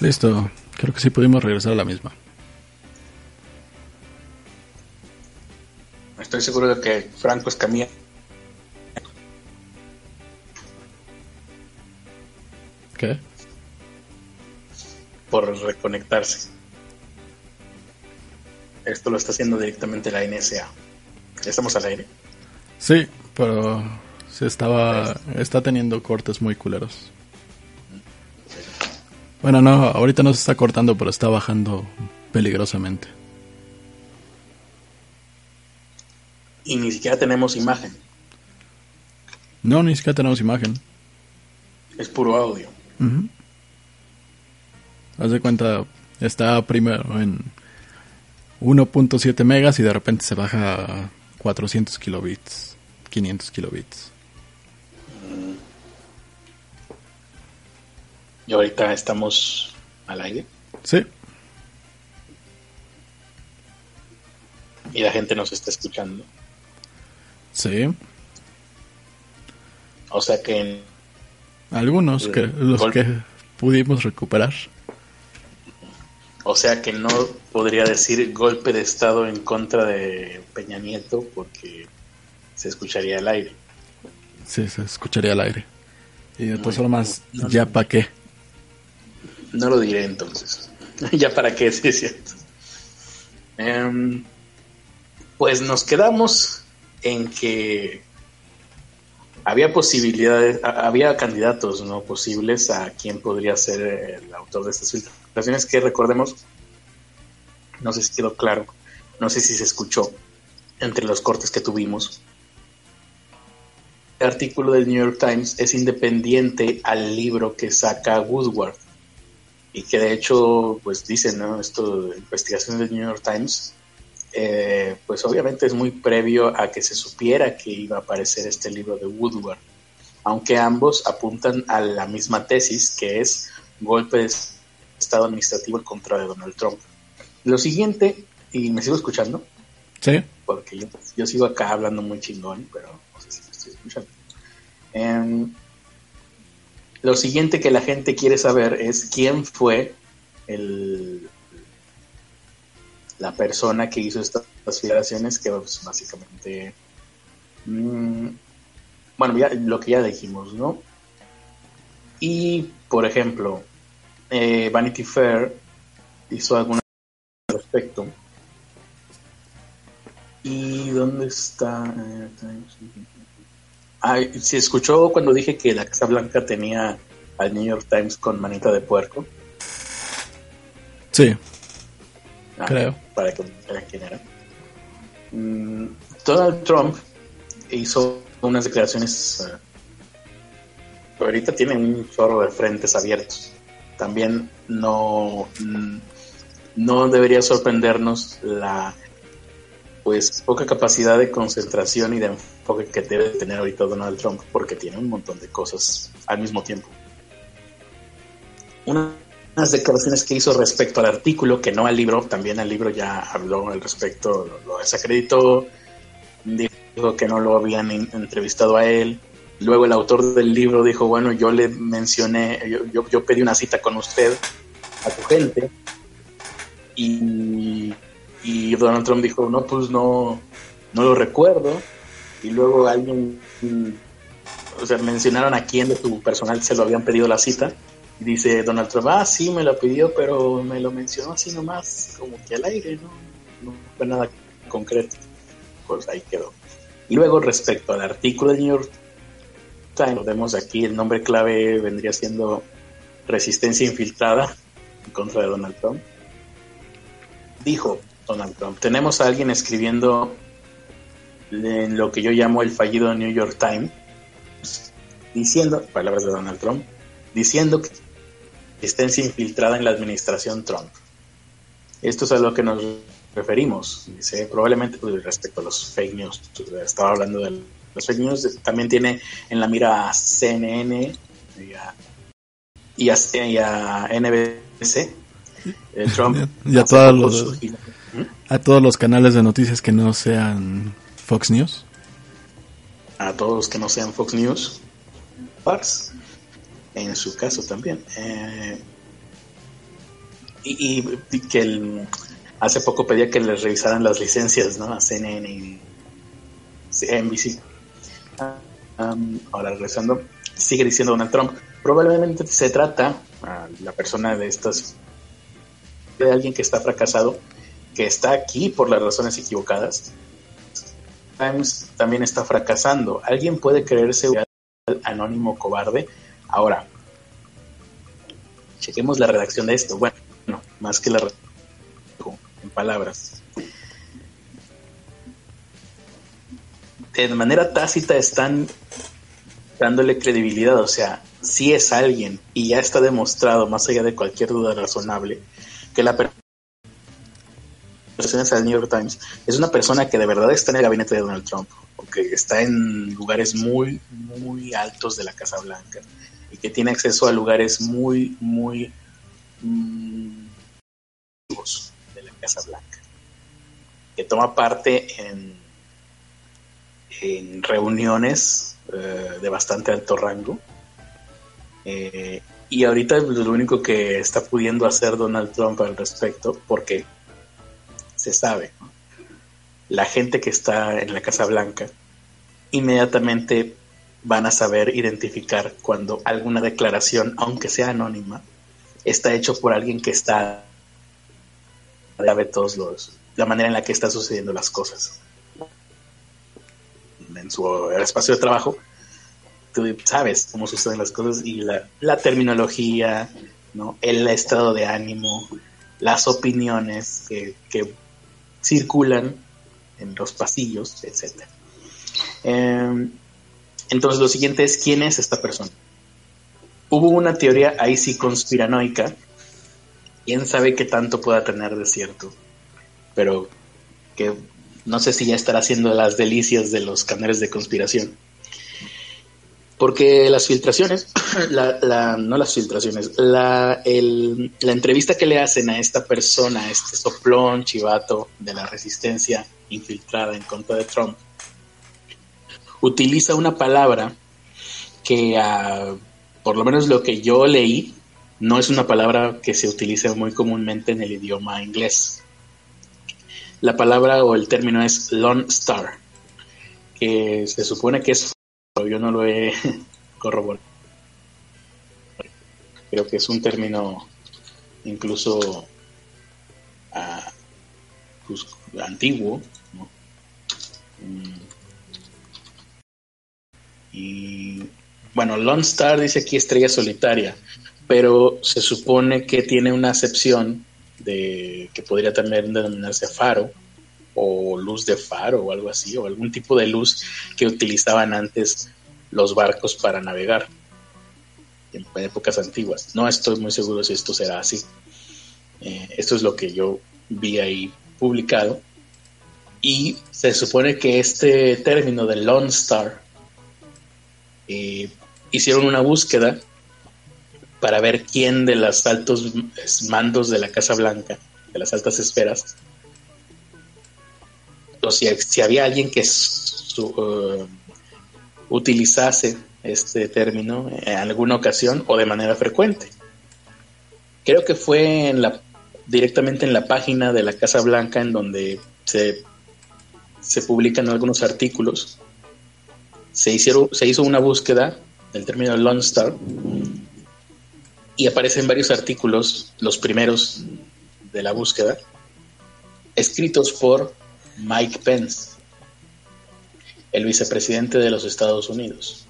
Listo, creo que sí pudimos regresar a la misma. Estoy seguro de que Franco Escamilla ¿Qué? por reconectarse. Esto lo está haciendo directamente la NSA. Estamos al aire. Sí, pero se estaba está teniendo cortes muy culeros. Bueno, no, ahorita no se está cortando, pero está bajando peligrosamente. Y ni siquiera tenemos imagen. No, ni siquiera tenemos imagen. Es puro audio. Ujú. Haz de cuenta, está primero en 1.7 megas y de repente se baja a 400 kilobits, 500 kilobits. Y ahorita estamos al aire. Sí, Y la gente nos está escuchando. sí. O sea que Algunos que los que pudimos recuperar. O sea que no podría decir golpe de estado en contra de Peña Nieto porque se escucharía al aire. Sí, se escucharía al aire. Y de todas Muy- formas, no, ya no. pa' qué. No lo diré entonces. ya para qué, sí es cierto. Em, pues nos quedamos en que había posibilidades, había candidatos no posibles a quién podría ser el autor de estas filtraciones que recordemos, no sé si quedó claro, no sé si se escuchó entre los cortes que tuvimos. El artículo del New York Times es independiente al libro que saca Woodward y que de hecho, pues dicen, ¿no? Esto de investigaciones del New York Times, eh, pues obviamente es muy previo a que se supiera que iba a aparecer este libro de Woodward, aunque ambos apuntan a la misma tesis, que es golpe de Estado administrativo en contra de Donald Trump. Lo siguiente, y me sigo escuchando, Sí, porque yo, yo sigo acá hablando muy chingón, pero no sé si me estoy escuchando. Em, lo siguiente que la gente quiere saber es quién fue el, la persona que hizo estas filtraciones, que pues, básicamente, mm, bueno, ya, lo que ya dijimos, ¿no? Y, por ejemplo, eh, Vanity Fair hizo alguna al respecto. ¿Y dónde está? Ah, ¿se escuchó cuando dije que la Casa Blanca tenía al New York Times con manita de puerco? sí, Ah, Creo. Para que quién era. Mm, Donald Trump hizo unas declaraciones. eh, ahorita tiene un chorro de frentes abiertos. También no, mm, no debería sorprendernos la pues poca capacidad de concentración y de enfoque que debe tener ahorita Donald Trump porque tiene un montón de cosas al mismo tiempo. Una unas declaraciones que hizo respecto al artículo, que no al libro, también al libro ya habló al respecto, lo, lo desacreditó, dijo que no lo habían in- entrevistado a él. Luego el autor del libro dijo, bueno, yo le mencioné, yo, yo, yo pedí una cita con usted, a tu gente, y, y Donald Trump dijo, no, pues no, no lo recuerdo. Y luego alguien, o sea, mencionaron a quién de tu personal se lo habían pedido la cita. Y dice Donald Trump, ah, sí, me lo pidió, pero me lo mencionó así nomás, como que al aire, ¿no? No fue nada concreto. Pues ahí quedó. Y luego, respecto al artículo del New York Times, vemos aquí el nombre clave vendría siendo Resistencia Infiltrada en contra de Donald Trump. Dijo Donald Trump, tenemos a alguien escribiendo en lo que yo llamo el fallido New York Times, diciendo, palabras de Donald Trump, diciendo que resistencia infiltrada en la administración Trump. Esto es a lo que nos referimos. Dice, probablemente pues, respecto a los fake news. Estaba hablando de los fake news. También tiene en la mira a CNN y a, y a, y a NBC. Eh, Trump Y a todos los- ¿Mm? a todos los canales de noticias que no sean Fox News. a todos los que no sean Fox News, Fox, en su caso también. Eh, y, que el, hace poco pedía que les revisaran las licencias, ¿no? A CNN y NBC. ahora regresando, sigue diciendo Donald Trump, probablemente se trata, a la persona de estas, de alguien que está fracasado, que está aquí por las razones equivocadas, Times también está fracasando. ¿Alguien puede creerse un anónimo cobarde? Ahora, chequemos la redacción de esto. Bueno, más que la en palabras. De manera tácita están dándole credibilidad, o sea, si es alguien y ya está demostrado, más allá de cualquier duda razonable, que la persona del New York Times es una persona que de verdad está en el gabinete de Donald Trump, o que está en lugares muy, muy altos de la Casa Blanca y que tiene acceso a lugares muy, muy mm, de la Casa Blanca, que toma parte en, en reuniones eh, de bastante alto rango. Eh, y ahorita lo único que está pudiendo hacer Donald Trump al respecto, porque se sabe, la gente que está en la Casa Blanca inmediatamente van a saber identificar cuando alguna declaración, aunque sea anónima, está hecho por alguien que está sabe todos los la manera en la que están sucediendo las cosas. En su espacio de trabajo tú sabes cómo suceden las cosas y la, la terminología no el estado de ánimo las opiniones que, que circulan en los pasillos, etc. Em, entonces lo siguiente es quién es esta persona. Hubo una teoría ahí sí conspiranoica, quién sabe qué tanto pueda tener de cierto, pero que no sé si ya estará haciendo las delicias de los canales de conspiración porque las filtraciones, no las filtraciones, la, la entrevista que le hacen a esta persona, a este soplón chivato de la resistencia infiltrada en contra de Trump, utiliza una palabra que, ah, por lo menos lo que yo leí, no es una palabra que se utiliza muy comúnmente en el idioma inglés. La palabra o el término es Lone Star, que se supone que es yo no lo he corroborado. Creo que es un término incluso ah, pues, antiguo. Mm. Y bueno, Lone Star dice aquí estrella solitaria, pero se supone que tiene una acepción de que podría también denominarse faro o luz de faro o algo así, o algún tipo de luz que utilizaban antes los barcos para navegar en épocas antiguas. No estoy muy seguro si esto será así. Eh, esto es lo que yo vi ahí publicado. Y se supone que este término de Lone Star eh, hicieron una búsqueda para ver quién de los altos mandos de la Casa Blanca, de las altas esferas, o si, había alguien que uh, utilizase este término en alguna ocasión o de manera frecuente. Creo que fue directamente en la página de la Casa Blanca en donde se, se publican algunos artículos. Se, hicieron, se hizo una búsqueda del término Lone Star y aparecen varios artículos, los primeros de la búsqueda, escritos por Mike Pence, el vicepresidente de los Estados Unidos.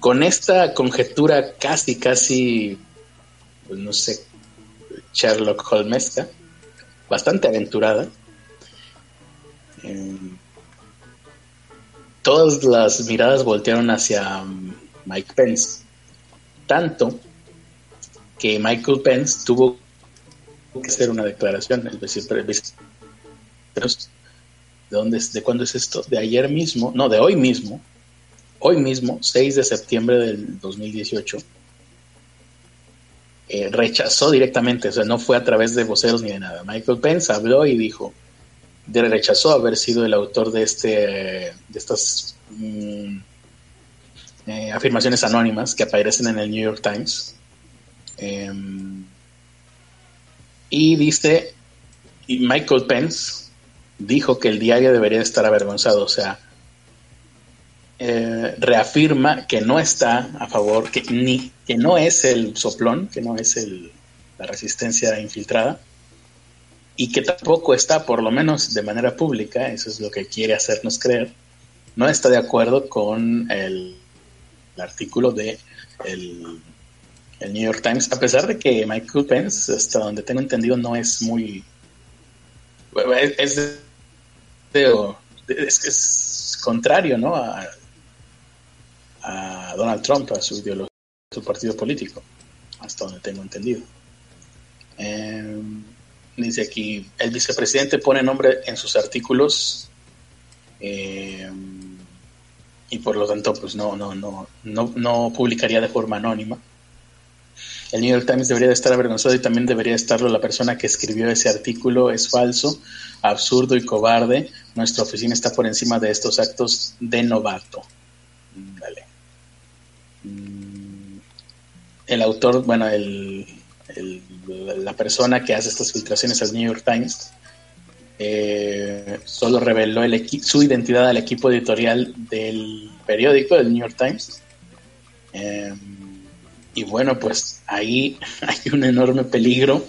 Con esta conjetura casi, casi, pues no sé, Sherlock Holmesca, bastante aventurada, em, todas las miradas voltearon hacia Mike Pence, tanto que Michael Pence tuvo que hacer una declaración, el vicepresidente ¿De dónde ¿De cuándo es esto? De ayer mismo, no, de hoy mismo, hoy mismo, 6 de septiembre del 2018, eh, rechazó directamente, o sea, no fue a través de voceros ni de nada. Michael Pence habló y dijo, rechazó haber sido el autor de, este, de estas mm, eh, afirmaciones anónimas que aparecen en el New York Times. Em, Y dice, Michael Pence dijo que el diario debería estar avergonzado, o sea, eh, reafirma que no está a favor, que ni que no es el soplón, que no es el, la resistencia infiltrada, y que tampoco está, por lo menos de manera pública, eso es lo que quiere hacernos creer, no está de acuerdo con el, artículo de el, New York Times, a pesar de que Michael Pence, hasta donde tengo entendido, no es muy... Es, es, contrario ¿no? a, a Donald Trump, a su ideología, a su partido político, hasta donde tengo entendido. Em, dice aquí, el vicepresidente pone nombre en sus artículos em, y por lo tanto pues no, no, no, no, no publicaría de forma anónima. El New York Times debería de estar avergonzado y también debería estarlo la persona que escribió ese artículo. Es falso, absurdo y cobarde. Nuestra oficina está por encima de estos actos de novato. Vale. Mm, el autor, bueno, el, la persona que hace estas filtraciones al New York Times eh, solo reveló el su identidad al equipo editorial del periódico, del New York Times. Em, y bueno, pues ahí hay un enorme peligro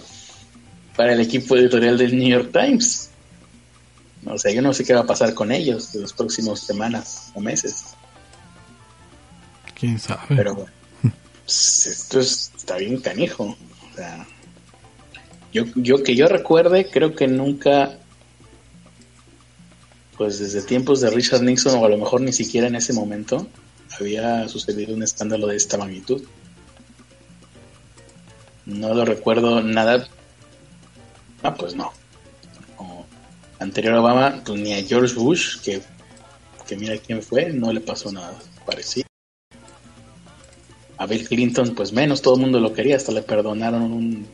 para el equipo editorial del New York Times. O sea, yo no sé qué va a pasar con ellos en las próximas semanas o meses. Quién sabe. Pero bueno, pues, esto está bien canijo. O sea, yo, yo que yo recuerde, creo que nunca, pues desde tiempos de Richard Nixon, o a lo mejor ni siquiera en ese momento, había sucedido un escándalo de esta magnitud. No lo recuerdo nada. Ah, pues no. anterior a Obama, pues ni a George Bush, que, que mira quién fue, no le pasó nada parecido. A Bill Clinton, pues menos, todo el mundo lo quería, hasta le perdonaron un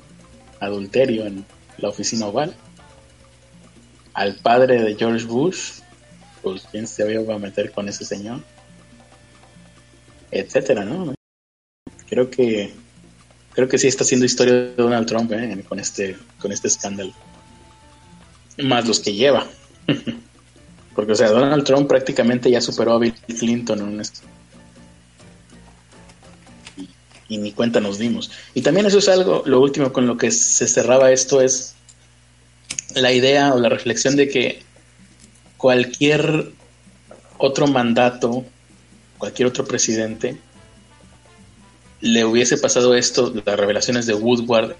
adulterio en la oficina oval. Al padre de George Bush, pues quién se iba a meter con ese señor, etcétera, ¿no? Creo que creo que sí está haciendo historia de Donald Trump ¿eh? con este con este escándalo. Más los que lleva. Porque, o sea, Donald Trump prácticamente ya superó a Bill Clinton en un y ni cuenta nos dimos. Y también eso es algo, lo último con lo que se cerraba esto es la idea o la reflexión de que cualquier otro mandato, cualquier otro presidente, le hubiese pasado esto, las revelaciones de Woodward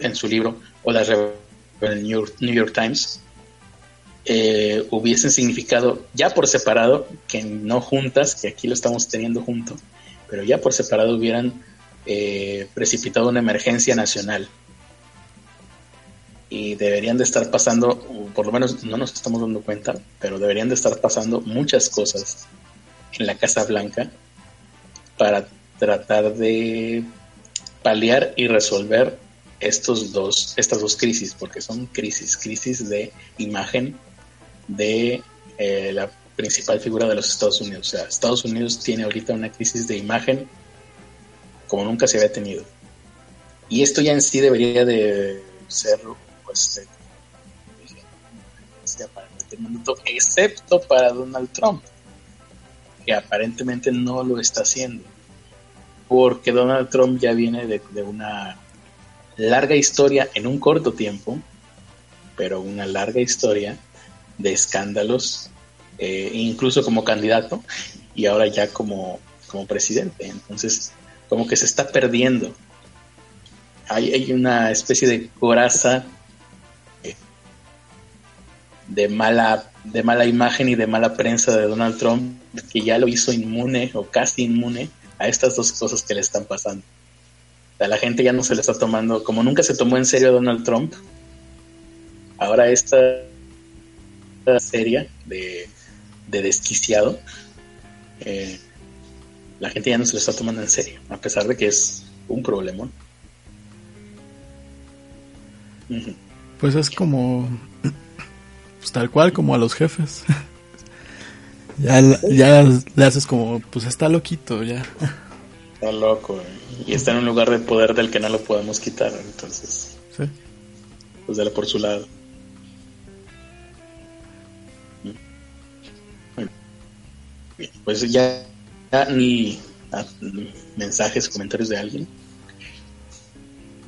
en su libro o las revelaciones del New York, Times, eh, hubiesen significado ya por separado, que no juntas, que aquí lo estamos teniendo junto, pero ya por separado hubieran eh, precipitado una emergencia nacional. Y deberían de estar pasando, por lo menos no nos estamos dando cuenta, pero deberían de estar pasando muchas cosas en la Casa Blanca para tratar de paliar y resolver estos dos, estas dos crisis, porque son crisis, crisis de imagen de eh, la principal figura de los Estados Unidos. O sea, Estados Unidos tiene ahorita una crisis de imagen como nunca se había tenido. Y esto ya en sí debería de ser, pues, para excepto para Donald Trump, que aparentemente no lo está haciendo, porque Donald Trump ya viene de, una larga historia en un corto tiempo, pero una larga historia de escándalos eh, incluso como candidato y ahora ya como, como presidente. Entonces, como que se está perdiendo. Hay, hay una especie de coraza eh, de mala, de mala imagen y de mala prensa de Donald Trump que ya lo hizo inmune o casi inmune a estas dos cosas que le están pasando. O la gente ya no se le está tomando, como nunca se tomó en serio a Donald Trump, ahora esta serie de de desquiciado, eh, la gente ya no se lo está tomando en serio, a pesar de que es un problemón. Pues es como, pues tal cual como a los jefes. ya, ya le haces como, pues está loquito, ya. Está loco, y está en un lugar de poder del que no lo podemos quitar, entonces. pues dale por su lado. pues ya, ni mensajes, comentarios de alguien.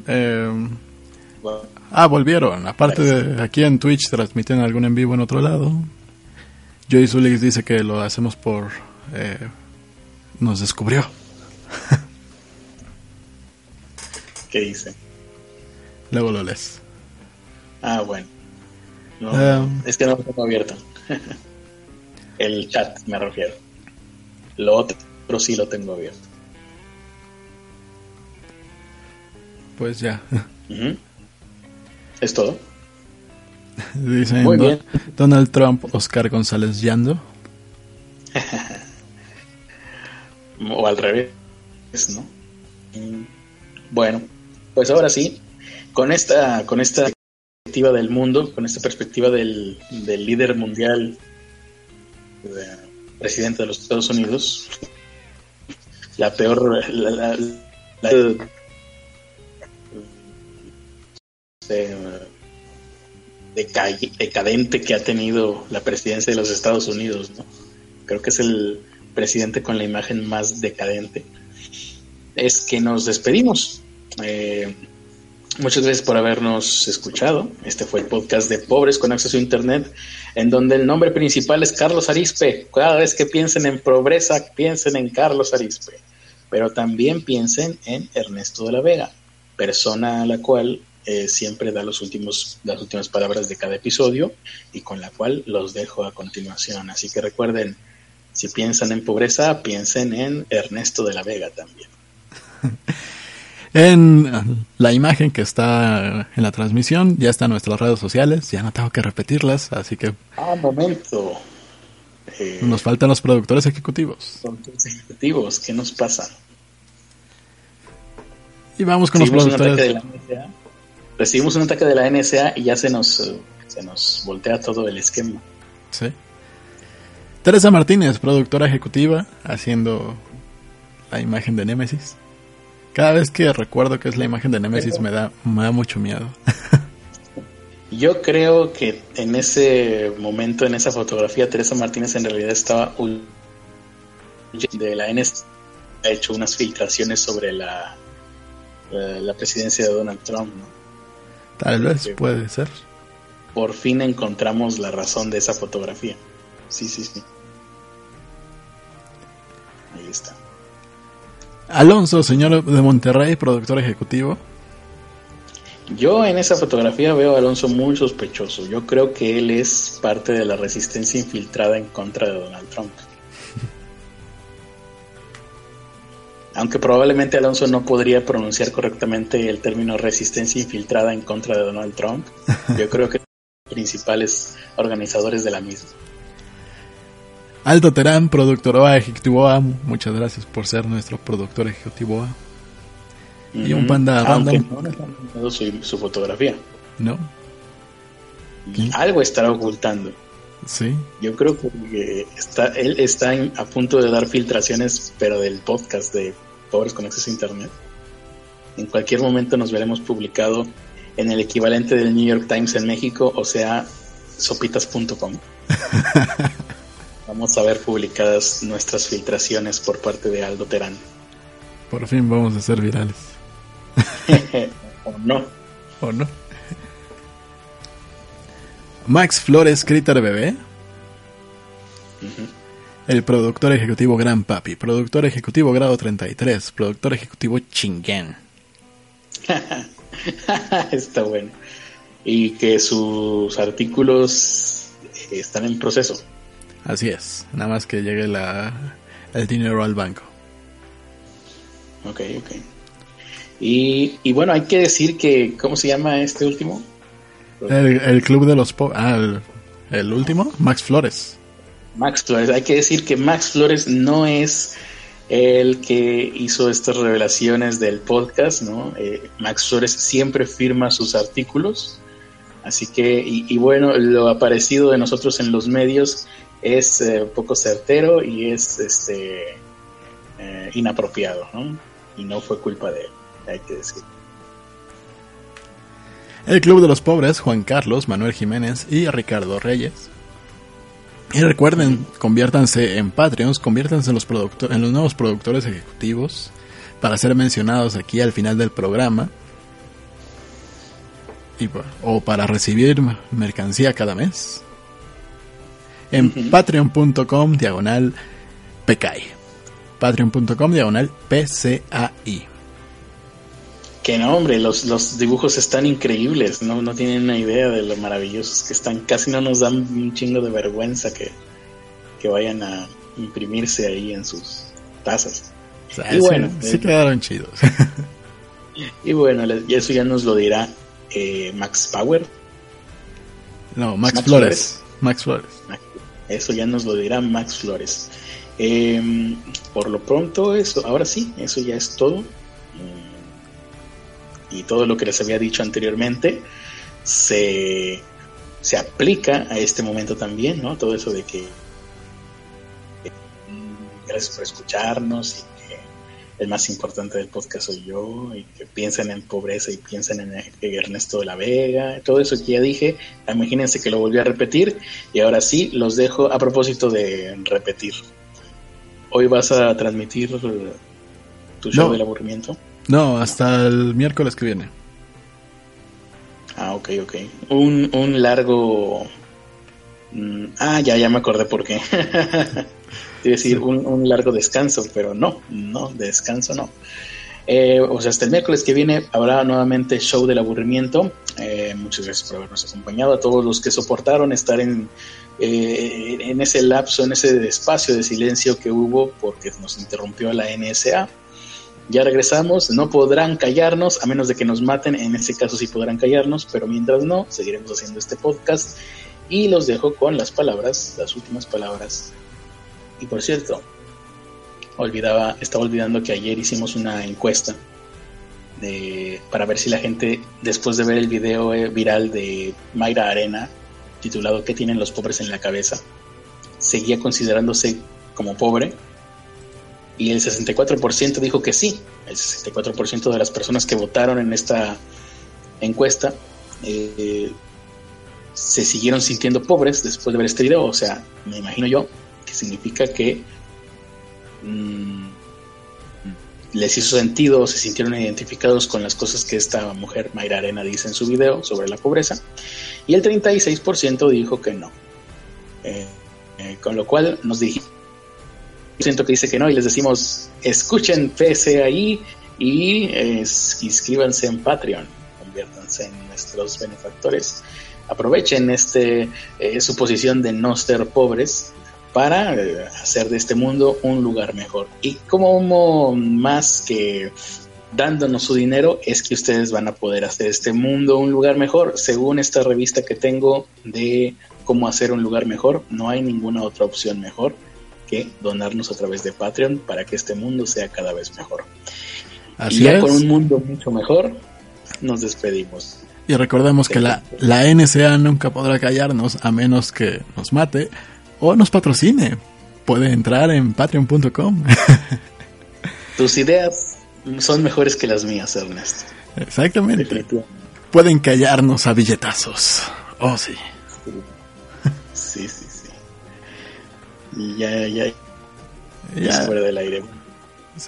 Eh, ah, volvieron. Aparte de aquí en Twitch transmiten algún en vivo en otro lado. Joey Zulix dice que lo hacemos por... Eh, nos descubrió. ¿Qué dice? Luego lo lees. Ah, bueno. No, um, es que no lo tengo abierto. El chat, me refiero. Lo otro sí lo tengo abierto. Pues ya. ¿Es todo? Dicen Donald Trump, Oscar González Yando. o al revés, ¿no? Bueno, pues ahora sí, con esta, con esta perspectiva del mundo, con esta perspectiva del, del líder mundial, presidente de los Estados Unidos, la peor, la, decadente que ha tenido la presidencia de los Estados Unidos, ¿no? Creo que es el presidente con la imagen más decadente. Es que nos despedimos. Eh, muchas gracias por habernos escuchado. Este fue el podcast de Pobres con Acceso a Internet, en donde el nombre principal es Carlos Arispe. Cada vez que piensen en pobreza, piensen en Carlos Arispe. Pero también piensen en Ernesto de la Vega, persona a la cual eh, siempre da los últimos, las últimas palabras de cada episodio y con la cual los dejo a continuación. Así que recuerden, si piensan en pobreza, piensen en Ernesto de la Vega también. en la imagen que está en la transmisión ya están nuestras redes sociales, ya no tengo que repetirlas, así que... Ah, momento. Eh, nos faltan los productores ejecutivos. Productores ejecutivos, ¿qué nos pasa? Y vamos con los productores recibimos un ataque de la NSA y ya se nos, eh, se nos voltea todo el esquema. Sí. Teresa Martínez, productora ejecutiva, haciendo la imagen de Nemesis. Cada vez que recuerdo que es la imagen de Nemesis me da, me da mucho miedo. Yo creo que en ese momento, en esa fotografía, Teresa Martínez en realidad estaba de la NSA ha hecho unas filtraciones sobre la, la, la presidencia de Donald Trump, ¿no? Tal vez puede ser. Por fin encontramos la razón de esa fotografía. Sí, sí, sí. Ahí está. Alonso, señor de Monterrey, productor ejecutivo. Yo en esa fotografía veo a Alonso muy sospechoso. Yo creo que él es parte de la resistencia infiltrada en contra de Donald Trump. Aunque probablemente Alonso no podría pronunciar correctamente el término resistencia infiltrada en contra de Donald Trump, yo creo que los principales organizadores de la misma. Aldo Terán, productor OA ejecutivo A, muchas gracias por ser nuestro productor ejecutivo A. Y un panda Aunque no su, su fotografía. No. Algo estará ocultando. Sí. Yo creo que está, él está a punto de dar filtraciones, pero del podcast de Con Acceso a Internet. En cualquier momento nos veremos publicado en el equivalente del New York Times en México, o sea, sopitas.com. vamos a ver publicadas nuestras filtraciones por parte de Aldo Terán. Por fin vamos a ser virales. o no. O no. Max Flores, Critter Bebé. El productor ejecutivo Gran Papi, productor ejecutivo grado 33, productor ejecutivo Chinguen. Está bueno. Y que sus artículos están en proceso. Así es, nada más que llegue la, el dinero al banco. Ok, ok. Y, y bueno, hay que decir que, ¿cómo se llama este último? El, club de los pobres. Ah, el, último, Max Flores. Max Flores. Hay que decir que Max Flores no es el que hizo estas revelaciones del podcast, ¿no? Eh, Max Flores siempre firma sus artículos. Así que, y, bueno, lo aparecido de nosotros en los medios es eh, poco certero y es este eh, inapropiado, ¿no? Y no fue culpa de él, hay que decir. El Club de los Pobres, Juan Carlos, Manuel Jiménez y Ricardo Reyes. Y recuerden, conviértanse en Patreons, conviértanse en los, en los nuevos productores ejecutivos para ser mencionados aquí al final del programa. Y, o para recibir mercancía cada mes. En patreon.com diagonal PKI. Patreon.com diagonal PCAI. Que no, hombre, los, los dibujos están increíbles, ¿no? no tienen una idea de lo maravillosos que están. Casi no nos dan un chingo de vergüenza que, vayan a imprimirse ahí en sus tazas. y bueno, sí, quedaron chidos. y bueno, eso ya nos lo dirá eh, Max Power. No, Max, Flores. Max Flores. Eso ya nos lo dirá Max Flores. Em, por lo pronto, eso, ahora sí, eso ya es todo y todo lo que les había dicho anteriormente se, se aplica a este momento también, ¿no? Todo eso de que mm, gracias por escucharnos y que el más importante del podcast soy yo y que piensen en pobreza y piensen en Ernesto de la Vega, todo eso que ya dije, imagínense que lo volví a repetir y ahora sí los dejo a propósito de repetir. Hoy vas a transmitir tu show del aburrimiento. No, hasta el miércoles que viene. Ah, ok, ok. Un, un largo... Mm, ah, ya, ya me acordé por qué. Quiero decir, un, un, largo descanso, pero no, no, descanso no. Eh, o sea, hasta el miércoles que viene habrá nuevamente show del aburrimiento. Eh, muchas gracias por habernos acompañado. A todos los que soportaron estar en, eh, en ese lapso, en ese espacio de silencio que hubo porque nos interrumpió la NSA. Ya regresamos, no podrán callarnos, a menos de que nos maten, en ese caso sí podrán callarnos, pero mientras no, seguiremos haciendo este podcast y los dejo con las palabras, las últimas palabras. Y por cierto, olvidaba, estaba olvidando que ayer hicimos una encuesta de, para ver si la gente, después de ver el video eh, viral de Mayra Arena, titulado ¿Qué tienen los pobres en la cabeza?, seguía considerándose como pobre y el 64% dijo que sí. El 64% de las personas que votaron en esta encuesta eh, se siguieron sintiendo pobres después de ver este video. O sea, me imagino yo que significa que mm, les hizo sentido, se sintieron identificados con las cosas que esta mujer, Mayra Arena, dice en su video sobre la pobreza. Y el 36% dijo que no. Eh, eh, con lo cual nos dijimos siento que dice que no y les decimos escuchen PCAI y inscríbanse en Patreon, conviértanse en nuestros benefactores, aprovechen este eh, su posición de no ser pobres para eh, hacer de este mundo un lugar mejor. Y como más que dándonos su dinero es que ustedes van a poder hacer este mundo un lugar mejor. Según esta revista que tengo de cómo hacer un lugar mejor, no hay ninguna otra opción mejor que donarnos a través de Patreon para que este mundo sea cada vez mejor. Así y ya con un mundo mucho mejor, nos despedimos. Y recordemos que la, la NSA nunca podrá callarnos a menos que nos mate o nos patrocine. Puede entrar en patreon.com. Tus ideas son mejores que las mías, Ernesto. Exactamente. Pueden callarnos a billetazos. Oh, sí. Sí, sí. Y ya, ya, ya, fuera del aire.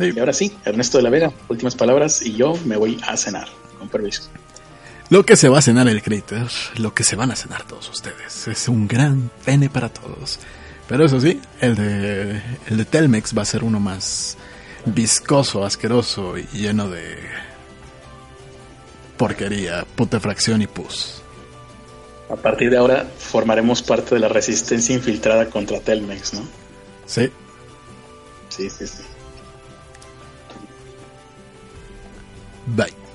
Y ahora sí, Ernesto de la Vega, últimas palabras y yo me voy a cenar, con permiso. Lo que se va a cenar el Creator, lo que se van a cenar todos ustedes, es un gran pene para todos. Pero eso sí, el de, el de Telmex va a ser uno más viscoso, asqueroso y lleno de porquería, putefracción y pus. A partir de ahora formaremos parte de la resistencia infiltrada contra Telmex, ¿no? Sí. Sí, sí, sí. Bye.